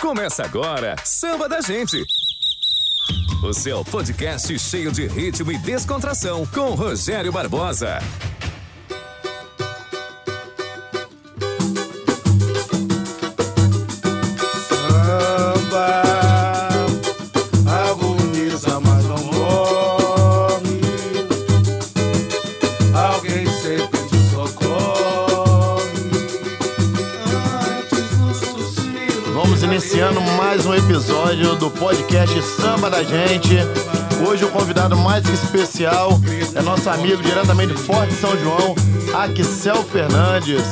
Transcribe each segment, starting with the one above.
Começa agora, Samba da Gente. O seu podcast cheio de ritmo e descontração com Rogério Barbosa. Episódio do podcast Samba da Gente. Hoje o convidado mais especial é nosso amigo diretamente de Forte São João, Axel Fernandes.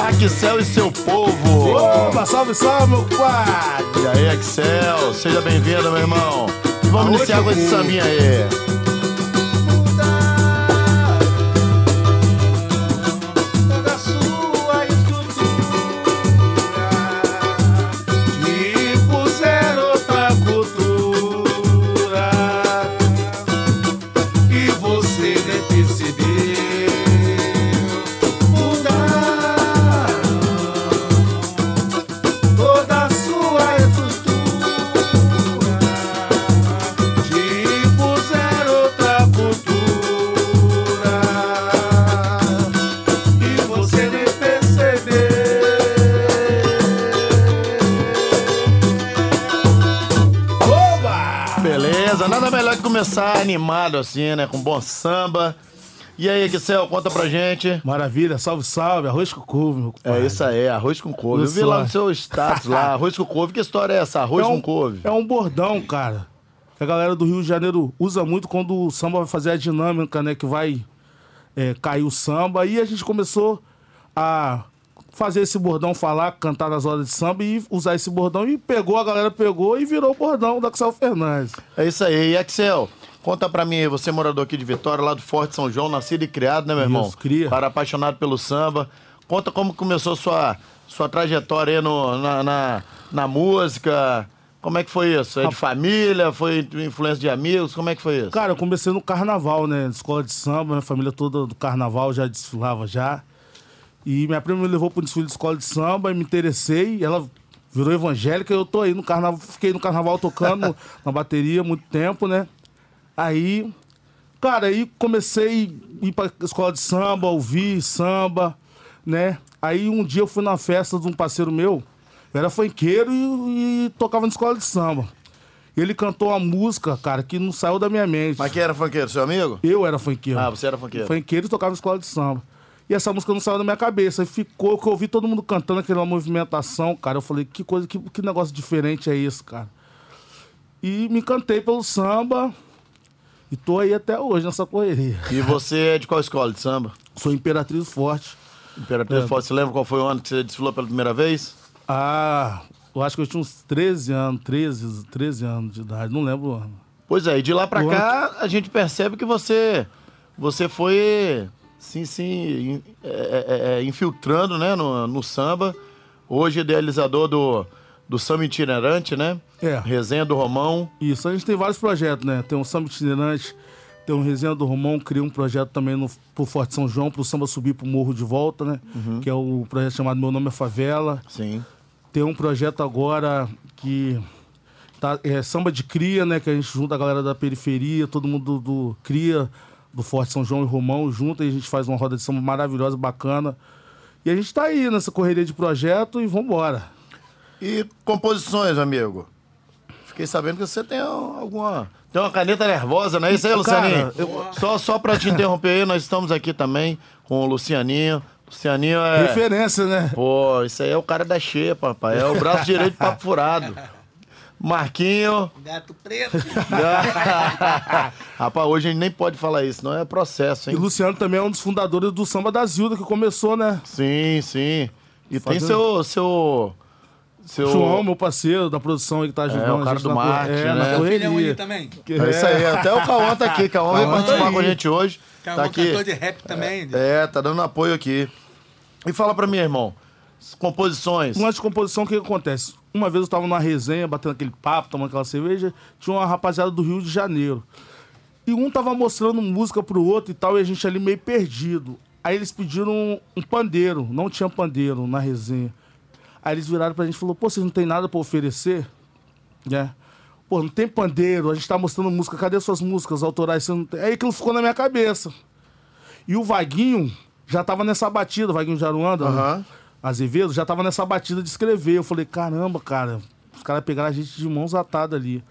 Axel e seu povo. Opa, salve, salve, meu quadro. E aí, Axel, seja bem-vindo, meu irmão. E vamos iniciar com esse sambinha aí. Animado assim, né? Com bom samba. E aí, Axel, conta pra gente. Maravilha, salve, salve, arroz com couve, meu É isso aí, arroz com couve. Eu vi lá lá. no seu status lá, arroz com couve. Que história é essa? Arroz é um, com couve? É um bordão, cara. Que a galera do Rio de Janeiro usa muito quando o samba vai fazer a dinâmica, né? Que vai é, cair o samba. E a gente começou a fazer esse bordão falar, cantar nas horas de samba e usar esse bordão. E pegou, a galera pegou e virou o bordão da Axel Fernandes. É isso aí. E Axel, conta pra mim aí, você é morador aqui de Vitória, lá do Forte São João, nascido e criado, né, meu irmão? Isso, cria. Para apaixonado pelo samba. Conta como começou sua, sua trajetória aí no, na, na, na música. Como é que foi isso? É de família? Foi influência de amigos? Como é que foi isso? Cara, eu comecei no carnaval, né? Escola de samba, minha família toda do carnaval já desfilava já. E minha prima me levou pro desfile de escola de samba e me interessei. Ela virou evangélica e eu tô aí no carnaval. Fiquei no carnaval tocando na bateria muito tempo, né? Aí, cara, aí comecei a ir pra escola de samba, ouvir samba, né? Aí um dia eu fui na festa de um parceiro meu, eu era funkeiro e, e tocava na escola de samba. Ele cantou uma música, cara, que não saiu da minha mente. Mas quem era funkeiro? Seu amigo? Eu era funkeiro. Ah, você era funkeiro. Funkeiro e tocava na escola de samba. E essa música não saiu da minha cabeça. E ficou, que eu ouvi todo mundo cantando aquela movimentação, cara. Eu falei, que coisa, que, que negócio diferente é esse, cara? E me encantei pelo samba. E tô aí até hoje nessa correria. E você é de qual escola de samba? Sou Imperatriz Forte. Imperatriz É. Forte. Você lembra qual foi o ano que você desfilou pela primeira vez? Ah, eu acho que eu tinha uns 13 anos, 13, 13 anos de idade, não lembro o ano. Pois é, e de lá pra O cá a gente percebe que você você foi sim, sim, in- é, é, é, infiltrando né, no, no samba. Hoje idealizador do, do samba itinerante, né? É. Resenha do Romão. Isso, a gente tem vários projetos, né? Tem um samba itinerante, tem um Resenha do Romão, cria um projeto também no, pro Forte São João, pro samba subir pro Morro de Volta, né? Que é o projeto chamado Meu Nome é Favela. Sim. Tem um projeto agora que tá, é samba de cria, né? Que a gente junta a galera da periferia, todo mundo do, do cria, do Forte São João e Romão junto, e a gente faz uma roda de samba maravilhosa, bacana. E a gente tá aí nessa correria de projeto e vambora. E composições, amigo? Fiquei sabendo que você tem alguma. Tem uma caneta nervosa, não é isso aí, Cara, Lucianinho? Só, só pra te interromper aí, nós estamos aqui também com o Lucianinho. Lucianinho é. Referência, né? Pô, isso aí é o cara da xepa, papai. É o braço direito papo furado. Marquinho. Gato preto. Rapaz, hoje a gente nem pode falar isso, não é processo, E hein? Luciano também é um dos fundadores do Samba da Zilda, que começou, né? Sim, sim. E tem Fazendo- seu. seu. Seu. João, meu parceiro da produção aí que tá ajudando o a cara gente do marketing, é, né? é um correria. aí também. É isso aí, até o Cauã tá aqui. Cauã veio Cauã tá participar aí. com a gente hoje. É um Tá aqui. cantor de rap também. É, tá dando apoio aqui. E fala pra mim, irmão. Composições. Um lance de composição, o que, que acontece? Uma vez eu tava numa resenha, batendo aquele papo, tomando aquela cerveja, tinha uma rapaziada do Rio de Janeiro. E um tava mostrando música pro outro e tal, e a gente ali meio perdido. Aí eles pediram um, um pandeiro, não tinha pandeiro na resenha. Aí eles viraram pra gente e falaram, pô, vocês não tem nada pra oferecer? Né? Pô, não tem pandeiro, a gente tá mostrando música, cadê suas músicas autorais? Você não tem... Aí aquilo ficou na minha cabeça. E o Vaguinho já tava nessa batida, o Vaguinho de Aruanda, Aham. Azevedo, já tava nessa batida de escrever. Eu falei, caramba, cara, os caras pegaram a gente de mãos atadas ali.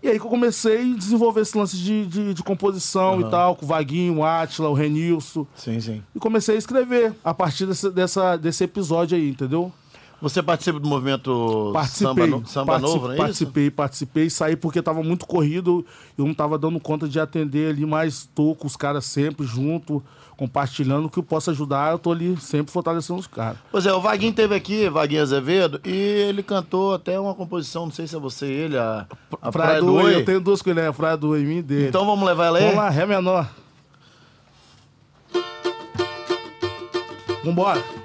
E aí que eu comecei a desenvolver esse lance de, de, de composição e tal, com o Vaguinho, o Átila, o Renilson. Sim, sim. E comecei a escrever a partir desse, dessa, desse episódio aí, entendeu? Você participa do movimento Participei. Samba, no- samba Partici- Novo, não é isso? participei, participei, saí porque tava muito corrido, eu não tava dando conta de atender ali, mas tô com os caras sempre junto, compartilhando o que eu posso ajudar, eu tô ali sempre fortalecendo os caras. Pois é, o Vaguinho teve aqui, Vaguinho Azevedo, e ele cantou até uma composição, não sei se é você ele, a, a Praia do Oi, eu tenho duas com ele, é a Praia do Oi, e dele. Então vamos levar ela aí? Vamos lá, Ré menor. Vambora.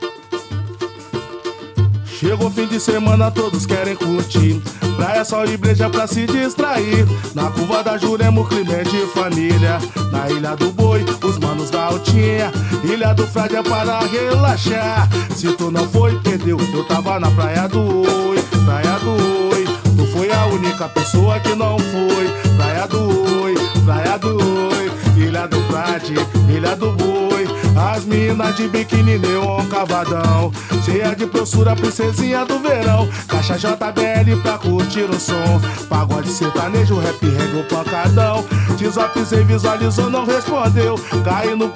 Chegou fim de semana, todos querem curtir. Praia, sol e breja pra se distrair. Na curva da Jurema, o clima é de família. Na Ilha do Boi, os manos da Altinha. Ilha do Frade é para relaxar. Se tu não foi, perdeu. Eu tava na Praia do Oi, Praia do Oi. Tu foi a única pessoa que não foi. Praia do Oi, Praia do Oi. Ilha do Frade, Ilha do Boi. As minas de biquíni neon cavadão. Cheia de brossura, princesinha do verão. Caixa JBL pra curtir o som. Pagode sertanejo, rap, reggae, o pancadão. Desapisei, visualizou, não respondeu. Cai no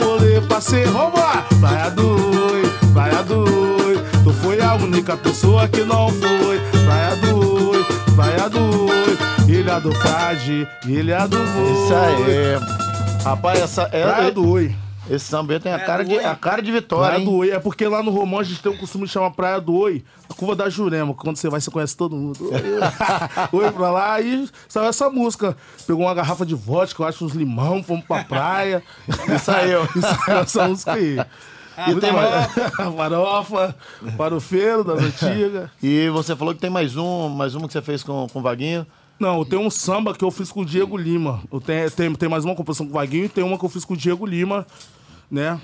pra ser vambora. Praia do Oi, Praia do Oi. Tu foi a única pessoa que não foi. Praia do Oi, Praia do Oi. Ilha do Frade, Ilha do Boi. Isso aí. Rapaz, essa, é, Praia do Oi. esse samba aí tem a cara, de, a cara de vitória, Praia hein? do Oi, é porque lá no Romão a gente tem o costume de chamar Praia do Oi, a curva da Jurema. Quando você vai, você conhece todo mundo. Oi, Oi pra lá, aí saiu essa música. Pegou uma garrafa de vodka, eu acho uns limão, fomos pra praia. E saiu. E saiu essa música aí. E tem mais... Farofa, farofeiro das antigas. E você falou que tem mais um, mais uma que você fez com, com o Vaguinho. Não, eu tenho um samba que eu fiz com o Diego Lima. Eu tenho, tem, tem mais uma composição com o Vaguinho e tem uma que eu fiz com o Diego Lima, né?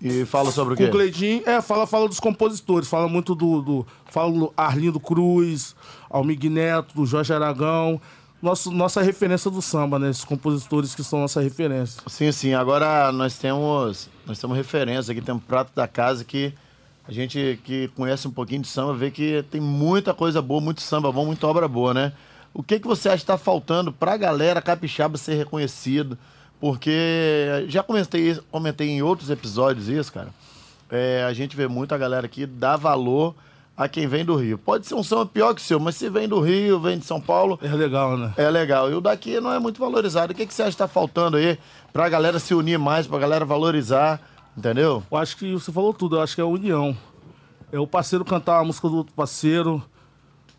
E fala sobre o Com quê? o Cleidinho, é, fala, fala dos compositores, fala muito do. do fala do Arlindo Cruz, Almig Neto, do Jorge Aragão. Nosso, nossa referência do samba, né? Esses compositores que são nossa referência. Sim, sim. Agora nós temos, nós temos referência aqui, temos prato da casa que a gente que conhece um pouquinho de samba vê que tem muita coisa boa, muito samba bom, muita obra boa, né? O que, que você acha que está faltando para a galera capixaba ser reconhecido? Porque já comentei, comentei em outros episódios isso, cara. É, a gente vê muita galera aqui dar valor a quem vem do Rio. Pode ser um samba pior que o seu, mas se vem do Rio, vem de São Paulo, É legal, né? é legal. E o daqui não é muito valorizado. O que, que você acha que tá faltando aí pra galera se unir mais, pra galera valorizar, entendeu? Eu acho que você falou tudo, eu acho que é a união. É o parceiro cantar a música do outro parceiro,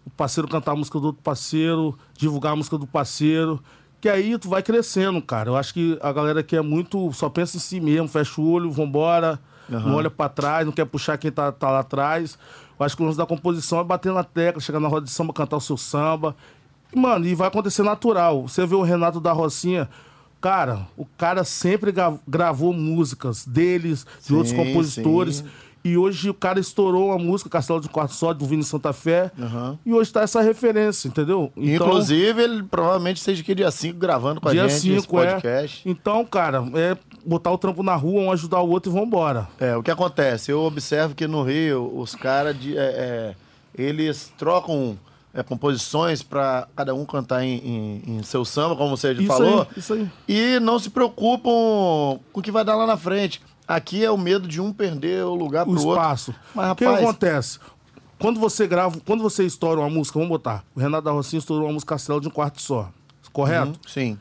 o parceiro cantar a música do outro parceiro, divulgar a música do parceiro. Que aí tu vai crescendo, cara. Eu acho que a galera que é muito. só pensa em si mesmo, fecha o olho, vambora, não olha pra trás, não quer puxar quem tá, tá lá atrás. Eu acho que o lance da composição é bater na tecla, chegar na roda de samba, cantar o seu samba. E, mano, e vai acontecer natural. Você vê o Renato da Rocinha. Cara, o cara sempre gra- gravou músicas deles, de outros Sim, compositores. sim. E hoje o cara estourou uma música, Castelo de Quarto Só, do Vini Santa Fé. Aham. E hoje tá essa referência, entendeu? Então, Inclusive, ele provavelmente seja aqui dia 5 gravando com a gente esse 5 é. podcast. Então, cara, é botar o trampo na rua, um ajudar o outro e vambora. É. o que acontece? Eu observo que no Rio, os caras, de- é, é, eles trocam é, composições pra cada um cantar em, em- em seu samba, como você Isso falou. aí, isso aí. E não se preocupam com o que vai dar lá na frente. Aqui é o medo de um perder o lugar O pro outro. espaço. Mas, o que rapaz- acontece? Quando você grava, quando você estoura uma música, vamos botar, o Renato da Rocinha estourou uma música Castelo de um quarto só. Correto? Uhum, Sim.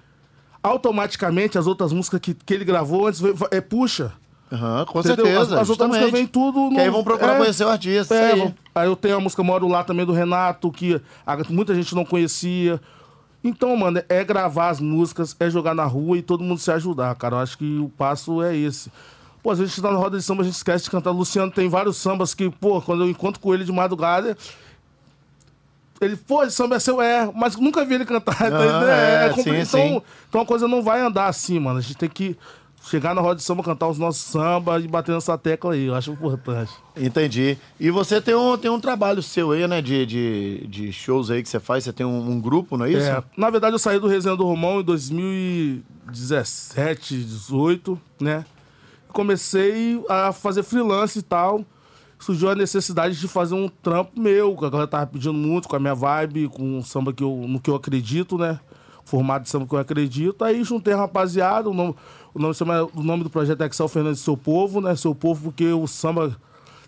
Automaticamente as outras músicas que, que ele gravou antes é, puxa. Aham, com Entendeu? certeza. As, as outras músicas vêm tudo. Que aí vão procurar é, conhecer o artista. É, aí. aí eu tenho a música Moro Lá também do Renato, que a- muita gente não conhecia. Então, mano, é gravar as músicas, é jogar na rua e todo mundo se ajudar, cara. Eu acho que o passo é esse. Pô, às vezes a gente tá na roda de samba, a gente esquece de cantar. Luciano tem vários sambas que, pô, quando eu encontro com ele de madrugada, ele, pô, samba é seu, é, mas nunca vi ele cantar. Aham, entendendo? é, compli- sim, então, então a coisa não vai andar assim, mano. A gente tem que chegar na roda de samba, cantar os nossos samba e bater nessa tecla aí. Eu acho importante. Entendi. E você tem um, tem um trabalho seu aí, né? De, de, de shows aí que você faz. Você tem um, um grupo, não é isso? É, na verdade, eu saí do Resenha do Romão em 2017, 18, né? Comecei a fazer freelance e tal. Surgiu a necessidade de fazer um trampo meu, que a galera tava pedindo muito, com a minha vibe, com o samba que eu, no que eu acredito, né? Formato de samba que eu acredito. Aí juntei a rapaziada, o nome, o nome, chama- o nome do projeto é Excel Fernandes Seu Povo, né? Seu Povo, porque o samba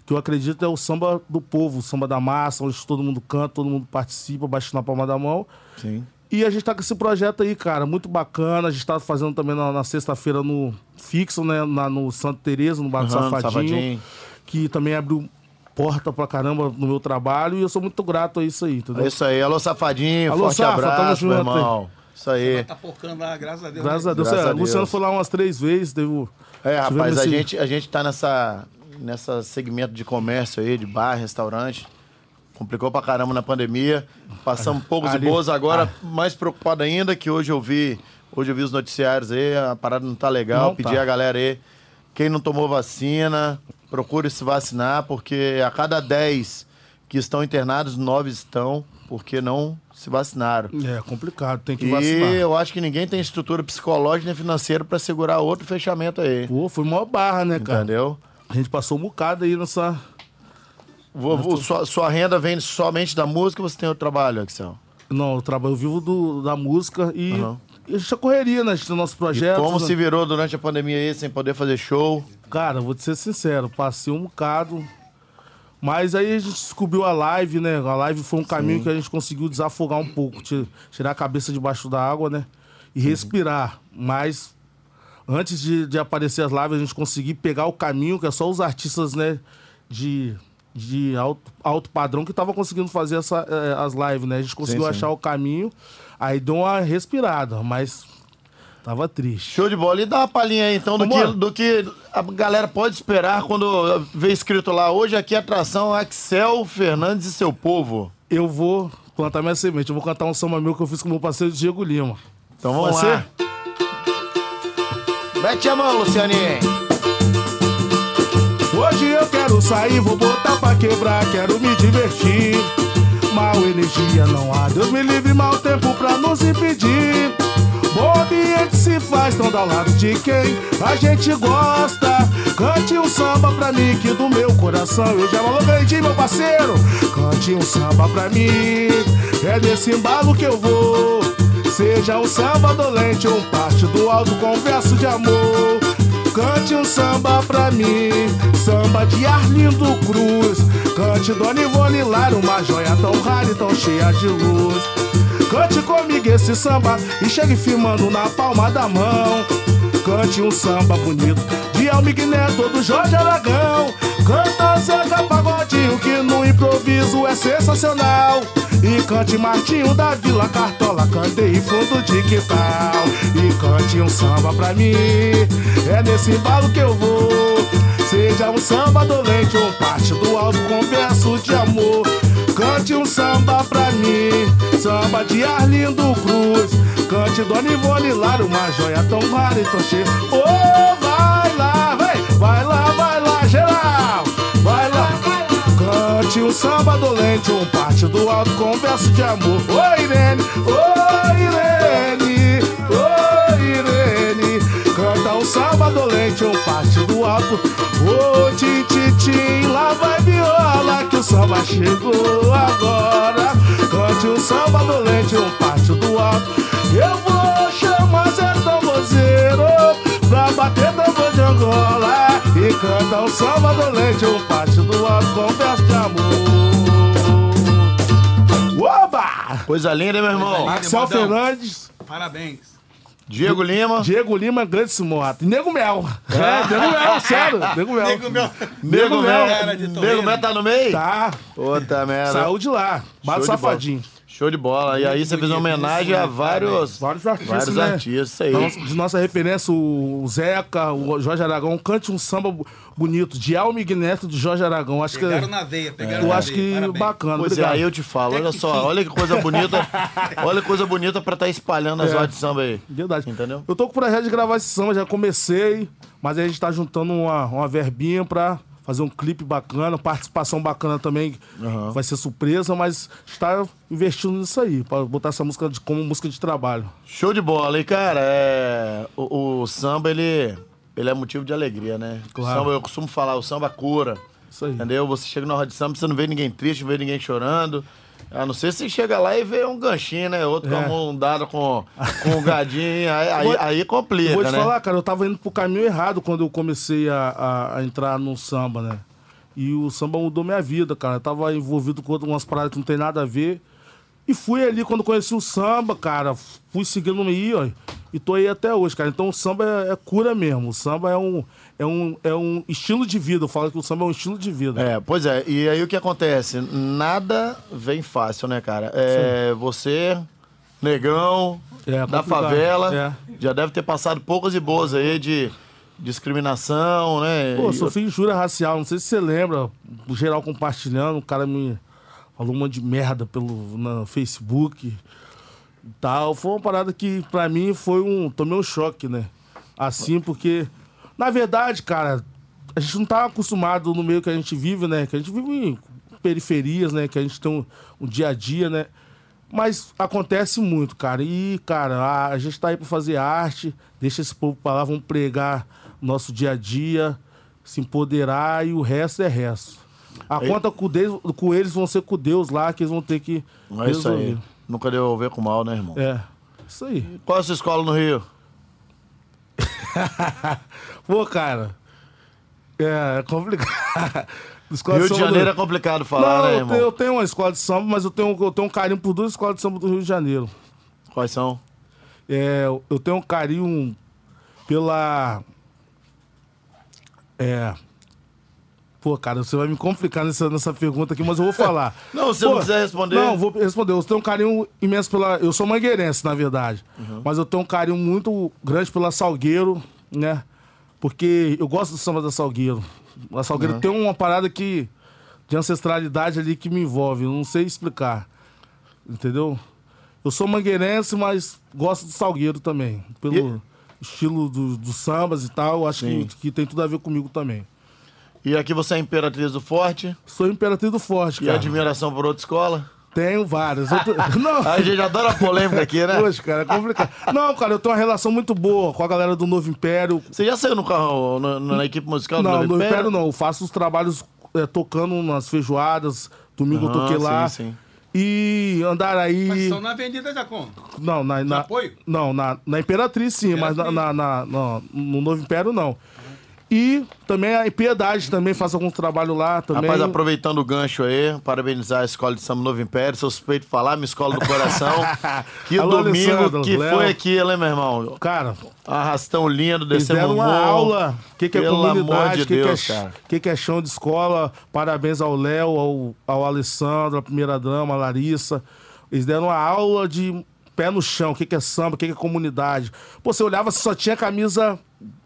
que eu acredito é o samba do povo, o samba da massa, onde todo mundo canta, todo mundo participa, bate na palma da mão. Sim. E a gente tá com esse projeto aí, cara, muito bacana. A gente tá fazendo também na, na sexta-feira no fixo, né? Na, no Santa Teresa, no Bar do Aham, Safadinho, Safadinho. Que também abriu porta pra caramba no meu trabalho. E eu sou muito grato a isso aí, entendeu? É isso aí. Alô, Safadinho. Alô, forte Safa, tamo abraço, meu irmão. Isso aí. Tá focando lá, graças a Deus. Graças a né? Deus. Graças É, a o Luciano Deus. foi lá umas três vezes, teve. o- É, rapaz, tivemos a esse- gente, a gente tá nessa, nessa segmento de comércio aí, de bar, restaurante. Complicou pra caramba na pandemia. Passamos poucos Ali- e boas agora, mais preocupado ainda, que hoje eu vi, hoje eu vi os noticiários aí, a parada não tá legal. Não Pedir tá. a galera aí, quem não tomou vacina, procure se vacinar, porque a cada 10 que estão internados, 9 estão porque não se vacinaram. É complicado, tem que E vacinar. eu acho que ninguém tem estrutura psicológica nem financeira pra segurar outro fechamento aí. Pô, foi maior barra, né, cara? Entendeu? A gente passou um bocado aí nessa. Vo- vo- sua, sua renda vem somente da música ou você tem outro trabalho, Axel? Não, eu trabalho eu vivo do, da música e. E a gente correria, né? A gente tem nosso projeto. Como né? se virou durante a pandemia aí, sem poder fazer show? Cara, vou te ser sincero, passei um bocado. Mas aí a gente descobriu a live, né? A live foi um caminho que a gente conseguiu desafogar um pouco, ti- tirar a cabeça debaixo da água, né? E respirar. Mas antes de, de aparecer as lives, a gente conseguir pegar o caminho, que é só os artistas, né? De, de alto, alto padrão que estavam conseguindo fazer essa, eh, as lives, né? A gente conseguiu sim. achar o caminho, aí deu uma respirada, mas tava triste. Show de bola. E dá uma palhinha aí, então, do que, do que a galera pode esperar quando vê escrito lá. Hoje aqui a atração Axel Fernandes e seu povo. eu vou plantar minha semente. Eu vou cantar um samba meu que eu fiz com meu parceiro Diego Lima. Então vamos Pode lá. Mete a mão, Lucianinho. Hoje eu quero sair, vou botar pra quebrar, quero me divertir. Mal energia não há, Deus me livre, mal tempo pra nos impedir. Ambiente se faz tão ao lado de quem a gente gosta. Cante um samba pra mim que do meu coração eu já malogrei, meu parceiro. Cante um samba pra mim, é desse embalo que eu vou. Seja um samba dolente ou um parte do alto com verso de amor. Cante um samba pra mim, samba de Arlindo Cruz. Cante Dona Ivone Lara, uma joia tão rara e tão cheia de luz. Cante comigo esse samba e chegue firmando na palma da mão. Cante um samba bonito de Almig Neto do Jorge Aragão. Canta Zeca Pagodinho que no improviso é sensacional. E cante Martinho da Vila Cartola, cantei fundo de quintal. E cante um samba pra mim, é nesse embalo que eu vou. Seja um samba dolente ou pra mim, samba de Arlindo Cruz. Cante Dona Ivone Lara, uma joia tão rara e tão cheia. Ô, vai lá, vai, vai lá, vai lá, geral. Vai lá, Cante um samba dolente, um parte do alto com verso de amor. Oi, Irene, oi, Irene, oi, Irene. Canta um samba dolente, um parte do alto. Ô, tim, tim, tim, lá vai viola que o samba chegou agora. Cante um samba dolente, um parte do alto. Eu vou chamar Zé Tambozeiro pra bater tambor de Angola. E canta um samba dolente, um parte do alto com verso de amor. Oba! Coisa linda, meu irmão? Axel. Fernandes. Parabéns. Diego Lima. Diego Lima, grande Simoto. E Nego Mel. É, Nego Mel, sério. Nego Mel. Nego meu. Nego Mel. Nego. Mel tá no meio? Tá. Puta merda. Saiu de lá. Bate safadinho. bola. Show de bola. E aí você fez uma homenagem a vários, Vários artistas, vários né? artistas, isso aí. Então, de nossa referência, o Zeca, o Jorge Aragão, cante um samba bonito, de Alma Igneto de Jorge Aragão. Acho que, Pegaram na veia, pegaram eu na acho veia. que Parabéns. bacana. Pois é, aí eu te falo, olha que só, olha que coisa bonita. olha que coisa bonita pra estar espalhando as É. rodas de samba aí. Verdade. Entendeu? Eu tô com o projeto de gravar esse samba, já comecei, mas aí a gente tá juntando uma, uma verbinha pra fazer um clipe bacana, participação bacana também, Aham. vai ser surpresa, mas está investindo nisso aí, pra botar essa música de- como música de trabalho. Show de bola. E, cara, é... o, o samba, ele, ele é motivo de alegria, né? Claro. Samba, eu costumo falar, o samba cura. Isso aí. Entendeu? Você chega na roda de samba, você não vê ninguém triste, não vê ninguém chorando. A não ser se chega lá e vê um ganchinho, né? Outro É. com a mão dada com, com um gadinho. Aí, aí, aí complica, Vou te né? falar, cara, eu tava indo pro caminho errado quando eu comecei a, a- a entrar no samba, né? E o samba mudou minha vida, cara. Eu tava envolvido com umas paradas que não tem nada a ver. E fui ali quando conheci o samba, cara. Fui seguindo aí, ó. E tô aí até hoje, cara. Então o samba é, é cura mesmo. O samba é um, é, um, é um estilo de vida. Eu falo que o samba é um estilo de vida. É, pois é. E aí o que acontece? Nada vem fácil, né, cara? É, você, negão, É, da favela, É. já deve ter passado poucas e boas aí de discriminação, né? Pô, sofri injúria racial, não sei se você lembra, o geral compartilhando, o cara me falou um monte de merda pelo no Facebook e tal. Foi uma parada que pra mim foi um. Tomei um choque, né? Assim, porque. Na verdade, cara, a gente não tá acostumado no meio que a gente vive, né? Que a gente vive em periferias, né? Que a gente tem um, um dia a dia, né? Mas acontece muito, cara. E, cara, a, gente tá aí pra fazer arte, deixa esse povo pra lá, vamos pregar nosso dia a dia, se empoderar e o resto é resto. A Aí- conta com, Deus, com eles vão ser com Deus lá, que eles vão ter que É isso aí. Nunca devolver com mal, né, irmão? É, isso aí. Qual é a sua escola no Rio? Pô, cara, é complicado. Escola Rio de do- Janeiro é complicado falar, Não, né, eu, irmão? tenho, eu tenho uma escola de samba, mas eu tenho, eu tenho um carinho por duas escolas de samba do Rio de Janeiro. Quais são? É, eu tenho um carinho pela. É. Pô, cara, você vai me complicar nessa, nessa pergunta aqui, mas eu vou falar. Não, se Pô, não quiser responder. Não, vou responder. Eu tenho um carinho imenso pela. Eu sou mangueirense, na verdade. Uhum. Mas eu tenho um carinho muito grande pela Salgueiro, né? Porque eu gosto do samba da Salgueiro. A Salgueiro Uhum. tem uma parada que. de ancestralidade ali que me envolve. Eu não sei explicar. Entendeu? Eu sou mangueirense, mas gosto do Salgueiro também. Pelo estilo do- dos sambas e tal. Acho Sim. que, que tem tudo a ver comigo também. E aqui você é Imperatriz do Forte Sou Imperatriz do Forte, e cara. admiração por outra escola? Tenho várias. Eu tô- Não. A gente adora polêmica aqui, né? Poxa, cara, é complicado. Não, cara, eu tenho uma relação muito boa com a galera do Novo Império. Você já saiu no carro, no- na equipe musical do Não, Novo Novo Império? Império não. Eu faço os trabalhos é, tocando nas feijoadas. Domingo eu Aham, toquei lá. sim, sim. E Andaraí. Mas são na Avenida Jacon. Não, na, na, apoio? Não, na, na Imperatriz sim, mas na, na- na- na- no Novo Império não. E também a Piedade também faz alguns trabalhos lá também. Rapaz, aproveitando o gancho aí, parabenizar a Escola de Samba Novo Império, sou suspeito de falar, minha escola do coração. que Alô, domingo Alessandro, que Léo. foi aquilo, hein, meu irmão? Cara, Arrastão lindo, o uma morro. aula. O que, que é Pelo comunidade, de o que, que, é, Deus, ch- cara. que, que é chão de escola. Parabéns ao Léo, ao, ao Alessandro, a primeira dama, a Larissa. Eles deram uma aula de pé no chão, o que, que é samba, o que, que é comunidade. Pô, você olhava, só tinha camisa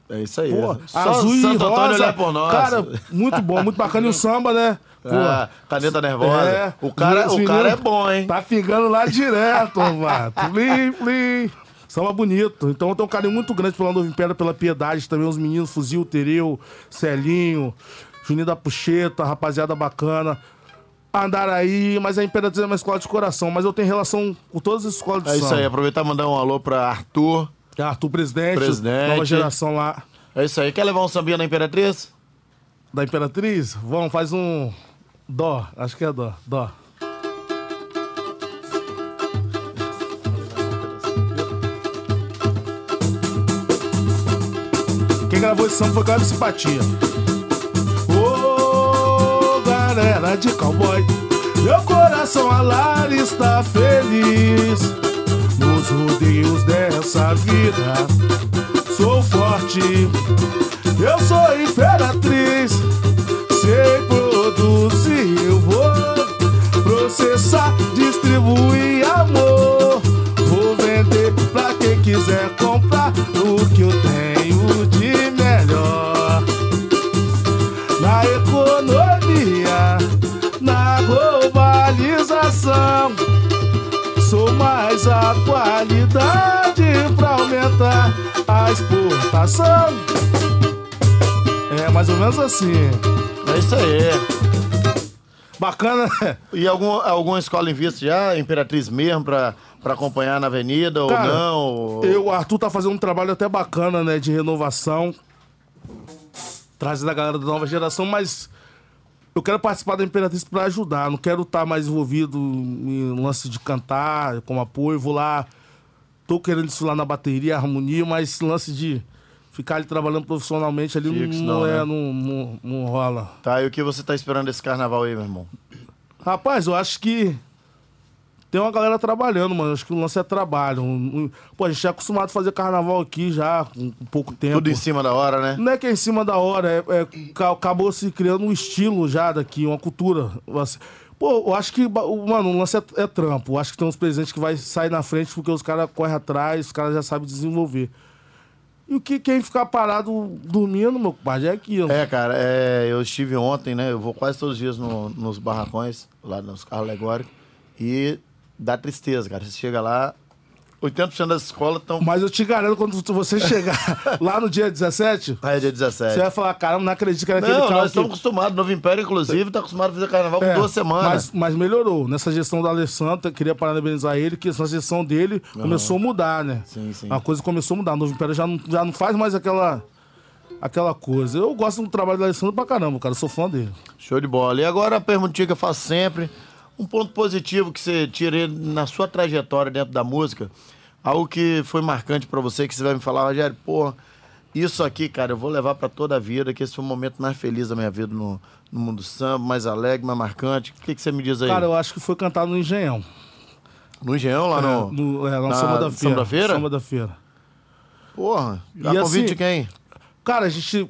É isso aí. Pô, Só azul e Santo Antônio rosa. olhar por nós. Cara, muito bom, muito bacana. E o samba, né? Pô, Ah, caneta nervosa. é, o cara, o cara é bom, hein? Tá fingando lá direto, mano. Plim, plim. Samba bonito. Então eu tenho um carinho muito grande pela Novo Império, pela Piedade também. Os meninos, Fuzil, Tereu, Celinho, Juninho da Puxeta, rapaziada bacana. Andaraí, mas a Imperatriz é uma escola de coração. Mas eu tenho relação com todas as escolas de É samba. isso aí, aproveitar e mandar um alô pra Arthur. É Arthur Presidente, Presidente. nova geração lá É isso aí. Quer levar um sambinha na Imperatriz? da Imperatriz. Vamos, faz um dó. Acho que é dó. Dó. Quem gravou esse samba foi Cláudio Simpatia. Ô, galera de cowboy, meu coração alar está feliz dessa vida. Sou forte, eu sou imperatriz. Sei produzir, eu vou processar, distribuir amor. Vou vender pra quem quiser exportação. É mais ou menos assim. É isso aí. Bacana, né? E algum, alguma escola em vista já? Imperatriz mesmo, pra, pra acompanhar na avenida Cara, ou não? Ou- Eu, o Arthur tá fazendo um trabalho até bacana, né, de renovação, trazendo a galera da nova geração, mas eu quero participar da Imperatriz pra ajudar, não quero estar mais envolvido em lance de cantar como apoio, vou lá, tô querendo desfilar na bateria, harmonia, mas lance de ficar ali trabalhando profissionalmente ali Fixo, não, não, é, né? não, não, não rola. Tá, e o que você tá esperando desse carnaval aí, meu irmão? Rapaz, eu acho que tem uma galera trabalhando, mano. Acho que o lance é trabalho. Pô, a gente é acostumado a fazer carnaval aqui já, com pouco tempo. Tudo em cima da hora, né? Não é que é em cima da hora, é, é- ca- acabou se criando um estilo já daqui, uma cultura. assim. Pô, eu acho que, mano, o lance é, é trampo. Eu acho que tem uns presentes que vai sair na frente porque os caras correm atrás, os caras já sabem desenvolver. E o que quem ficar parado dormindo, meu compadre, é aquilo. É, cara, é, eu estive ontem, né? Eu vou quase todos os dias no- nos barracões, lá nos carros alegóricos, e dá tristeza, cara. Você chega lá, 80% das escolas estão. Mas eu te garanto, quando você chegar lá no dia 17, Ah, é dia 17. Você vai falar, caramba, não acredito que era aquele Não, carro nós que... estamos acostumados. Novo Império, inclusive, tá acostumado a fazer carnaval É, com duas semanas. Mas, mas melhorou. Nessa gestão da Alessandra, queria parabenizar ele, que essa gestão dele começou a mudar, né? Sim, sim. A coisa começou a mudar. O Novo Império já não, já não faz mais aquela, aquela coisa. Eu gosto do trabalho da Alessandra pra caramba, cara. Eu sou fã dele. Show de bola. E agora a perguntinha que eu faço sempre: um ponto positivo que você tira na sua trajetória dentro da música, algo que foi marcante pra você, que você vai me falar, Rogério, pô, isso aqui, cara, eu vou levar pra toda a vida, que esse foi o momento mais feliz da minha vida no, no mundo do samba, mais alegre, mais marcante. O que, que você me diz aí? Cara, eu acho que foi cantado no Engenhão. No Engenhão, lá no. no, é, lá no na Samba da Samba Feira. da Feira? Samba da Feira. Porra, E a convite assim- quem? Cara, a gente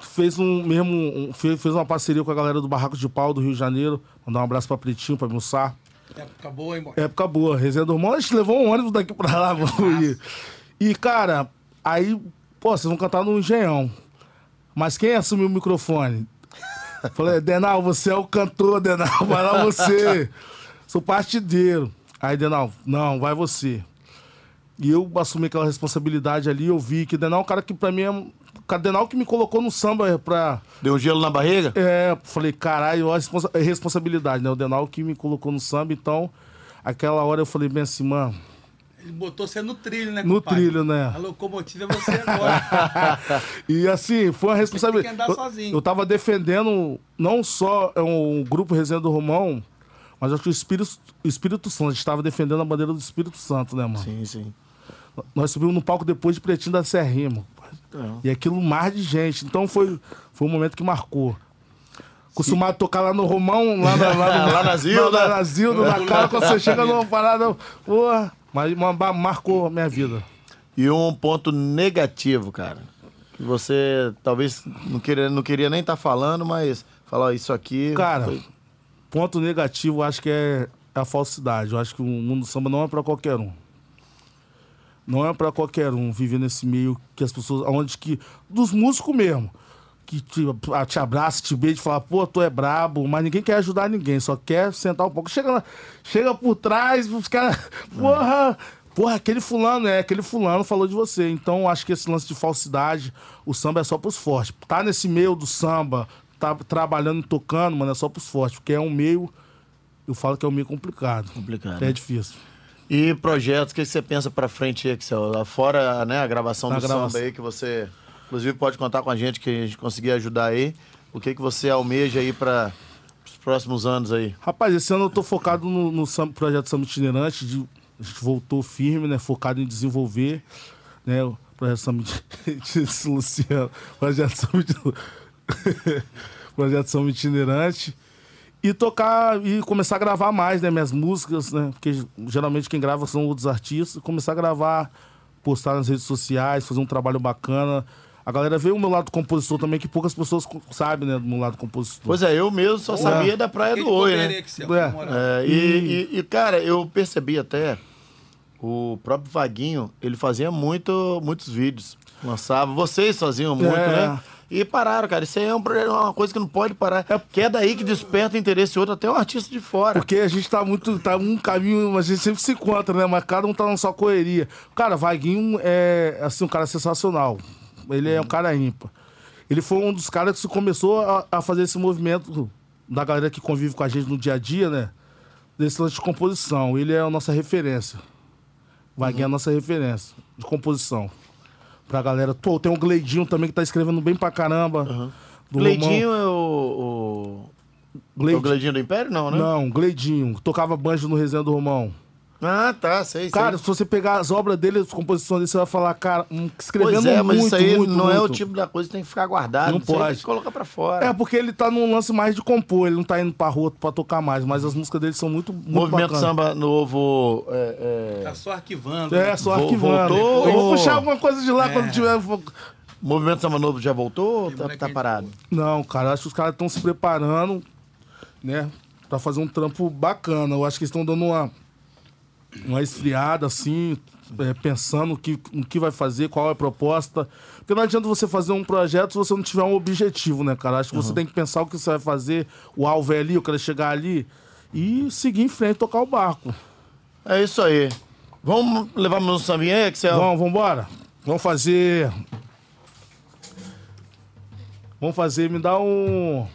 fez um mesmo. um- fez, fez uma parceria com a galera do Barraco de Pau do Rio de Janeiro. Mandar um abraço pra Pretinho, pra Mussar. Época boa, hein, boy? Época boa. Resenha do Irmão, a gente levou um ônibus daqui pra lá, ir. E, cara, aí, pô, vocês vão cantar no Engenhão. Mas quem assumiu o microfone? Falei, Denal, você é o cantor, Denal, vai lá você. Sou partideiro. Aí, Denal, não, vai você. E eu assumi aquela responsabilidade ali, eu vi que Denal é um cara que pra mim é. um- O Denal que me colocou no samba pra. Deu um gelo na barriga? É, falei, caralho, ó, a responsa- é responsabilidade, né? O Denal que me colocou no samba, então, aquela hora eu falei bem assim, mano, Ele botou você no trilho, né, No compadre? trilho, né? A locomotiva é você agora. E assim, foi uma responsabilidade. Tem que andar eu, sozinho. eu tava defendendo não só é, um grupo Resenha do Romão, mas acho que o Espírito, o Espírito Santo. A gente tava defendendo a bandeira do Espírito Santo, né, mano? Sim, sim. Nós subimos no palco depois de Pretinho da Serrinha, mano. E aquilo mar de gente. Então foi, foi um momento que marcou. Costumado tocar lá no Romão, lá na, lá, no- Lá na Zilda. Lá na Zilda, na cara, quando você chega numa parada, porra. Mas marcou a minha vida. E um ponto negativo, cara. Que você talvez não queria, não queria nem estar falando, mas falar isso aqui. Cara, foi- ponto negativo, eu acho que é a falsidade. Eu acho que o mundo do samba não é pra qualquer um. Não é pra qualquer um viver nesse meio que as pessoas. Onde que. Dos músicos mesmo. Que te, te abraça, te beija e fala, pô, tu é brabo, mas ninguém quer ajudar ninguém, só quer sentar um pouco. Chega, lá- chega por trás, os caras. Porra! Porra, aquele fulano, é, aquele fulano falou de você. Então, acho que esse lance de falsidade, o samba é só pros fortes. Tá nesse meio do samba, tá trabalhando tocando, mano, é só pros fortes. Porque é um meio, eu falo que é um meio complicado. Complicado, É né? difícil. E projetos, o que você pensa pra frente aí, Excel? Fora né, a gravação A do gravação. samba aí, que você, inclusive, pode contar com a gente, que a gente conseguir ajudar aí. O que, que você almeja aí para os próximos anos aí? Rapaz, esse ano eu tô focado no, no samba- projeto Samba Itinerante. de- a gente voltou firme, né? Focado em desenvolver, né? O projeto Samba Itinerante. Luciano. Projeto Samba Projeto Samba Itinerante. E tocar e começar a gravar mais, né? Minhas músicas, né? Porque geralmente quem grava são outros artistas. Começar a gravar, postar nas redes sociais, fazer um trabalho bacana. A galera vê o meu lado compositor também, que poucas pessoas sabem, né? Do meu lado compositor. Pois é, eu mesmo só sabia da Praia do Oi, né? que É. É, e, e- e, cara, eu percebi até, o próprio Vaguinho, ele fazia muito, muitos vídeos. Lançava, vocês faziam muito, É. né? E pararam, cara. Isso aí é um é uma coisa que não pode parar. Que é daí que desperta interesse outro, até um artista de fora. Porque a gente tá muito. Tá um caminho, a gente sempre se encontra, né? Mas cada um tá na sua correria. Cara, Vaguinho é assim, um cara sensacional. Ele é um cara ímpar. Ele foi um dos caras que começou a, a fazer esse movimento da galera que convive com a gente no dia a dia, né? Desse lance de composição. Ele é a nossa referência. Vaguinho é a nossa referência de composição. Pra galera. Pô, tem o Gleidinho também que tá escrevendo bem pra caramba. Do Gleidinho Romão. é o. o... é o. Gleidinho do Império? Não, né? Não, Gleidinho. Tocava banjo no Resenha do Romão. Ah, tá, sei, Cara, sei. se você pegar as obras dele, as composições dele, você vai falar, cara, hum, escrevendo Pois é, mas muito, isso aí muito, não é o muito. tipo da coisa que tem que ficar guardado. Não pode. Tem que colocar pra fora. É, porque ele tá num lance mais de compor, ele não tá indo pra rua pra tocar mais, mas as músicas dele são muito, muito Movimento bacanas. Samba Novo. É, é, Tá só arquivando. É, né? só arquivando. voltou? Eu vou puxar alguma coisa de lá É. quando tiver... Movimento Samba Novo já voltou ou tá, tá parado? Não, cara, acho que os caras estão se preparando, né, pra fazer um trampo bacana. Eu acho que eles estão dando uma, uma esfriada, assim, é, pensando no que, no que vai fazer, qual é a proposta. Porque não adianta você fazer um projeto se você não tiver um objetivo, né, cara? Acho que você tem que pensar o que você vai fazer, o alvo é ali, eu quero chegar ali, e seguir em frente, tocar o barco. É isso aí. Vamos levar meu sambinha aí, Axel? Vamos, vamos embora? Vamos fazer... Vamos fazer, me dá um...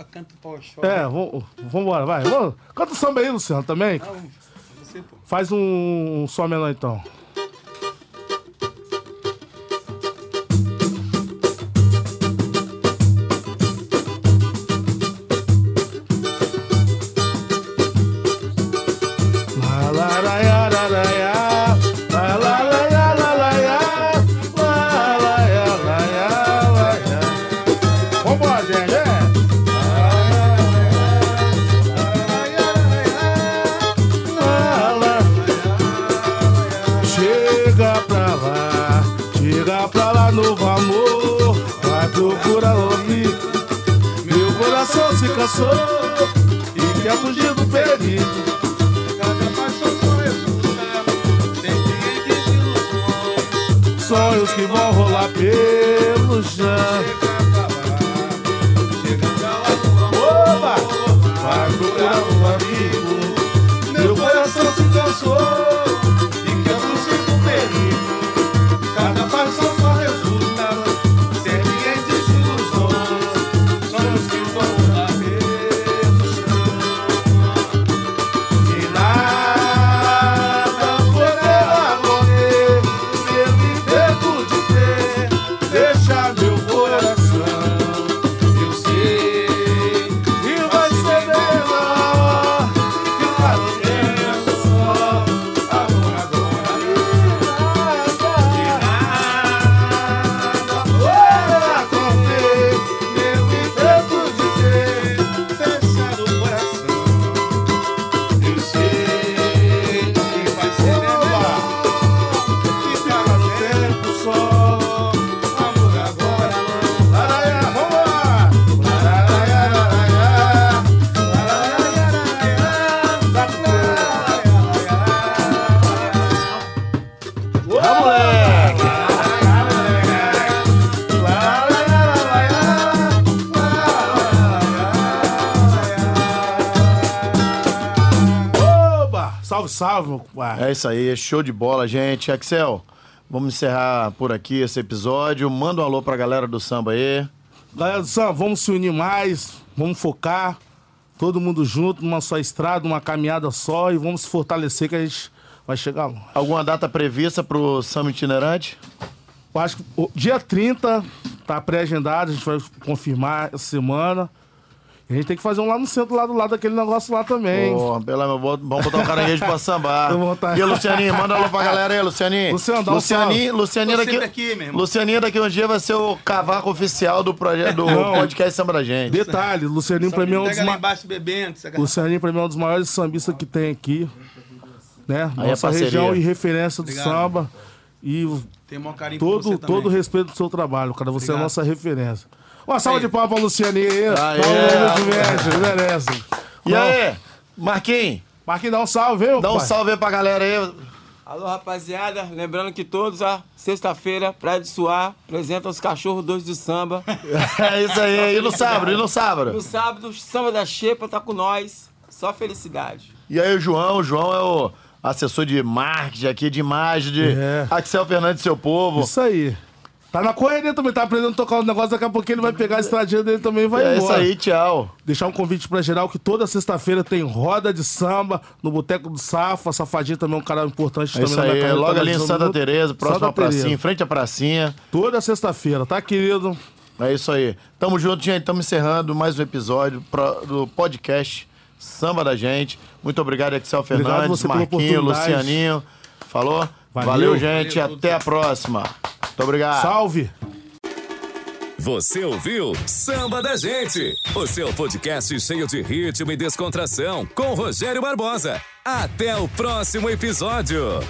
Leva canto Power Shop. É, vamos embora, vai. Vamos. Canta o samba aí, Luciano, também. Não, você, pô. Faz um som menor, então. Se cansou e quer fugir do perigo. Cada paixão só resulta. Tem clientes de ilusões. Sonhos que vão rolar pelo chão. Chega pra lá, chega pra lá. Oba! Vai procurar um amigo. Meu coração se cansou Salve, meu. É isso aí, show de bola, gente. Axel, vamos encerrar por aqui esse episódio. Manda um alô pra galera do samba aí. Galera do Samba, vamos se unir mais, vamos focar, todo mundo junto, numa só estrada, uma caminhada só e vamos se fortalecer que a gente vai chegar longe. Alguma data prevista pro samba itinerante? Eu acho que o dia 30 tá pré-agendado, a gente vai confirmar essa semana. A gente tem que fazer um lá no centro, lá do lado daquele negócio lá também. Pô, pelo amor, vou- vamos botar um caranguejo pra sambar. Eu vou botar- E aí, Lucianinho, manda alô pra galera aí, Lucianinho. Luciano, dá um Lucianinho, Lucianinho daqui, sempre aqui, meu irmão. Lucianinho daqui um dia vai ser o cavaco oficial do projeto do Não. podcast Samba da Gente. Detalhe, Lucianinho pra mim é um dos Pega lá ma... embaixo bebendo. essa garrafa. Lucianinho pra mim é um dos maiores sambistas que tem aqui. Né? Aí é Nossa parceria. região e referência do Obrigado. samba. E Tem carinho por todo, todo o respeito do seu trabalho, cara. Você é a Obrigado. nossa referência. Uma salva Aí. de palmas pra Lucianinho aí. Aê, de merda, merece. E aí, Marquinhos, Marquinhos, dá um salve, viu? dá um pai? salve aí pra galera aí. Alô, rapaziada. Lembrando que todos, a sexta-feira, Praia de Suar, apresenta os cachorros dois do samba. É isso aí. E no sábado, e no No sábado? sábado, Samba da Xepa tá com nós. Só felicidade. E aí o João, o João é o assessor de marketing aqui, de imagem, de É. Axel Fernandes, seu povo. Isso aí. Tá na correria também, tá aprendendo a tocar o negócio, daqui a pouquinho ele vai pegar a estradinha dele também e vai É embora. isso aí, tchau. Deixar um convite pra geral que toda sexta-feira tem roda de samba no Boteco do Safa. Safadinho também é um cara importante É também isso na minha aí, carreira, logo tá ali em Santa. Teresa, próximo à pracinha, em frente à pracinha. Toda sexta-feira, tá, querido? É isso aí. Tamo junto, gente. Estamos encerrando mais um episódio do podcast Samba da Gente. Muito obrigado, Excel Obrigado Fernandes, pela Marquinho. Lucianinho. Falou? Valeu, Valeu. gente. Até a próxima. Muito obrigado. Salve! Você ouviu Samba da Gente, o seu podcast cheio de ritmo e descontração com Rogério Barbosa. Até o próximo episódio.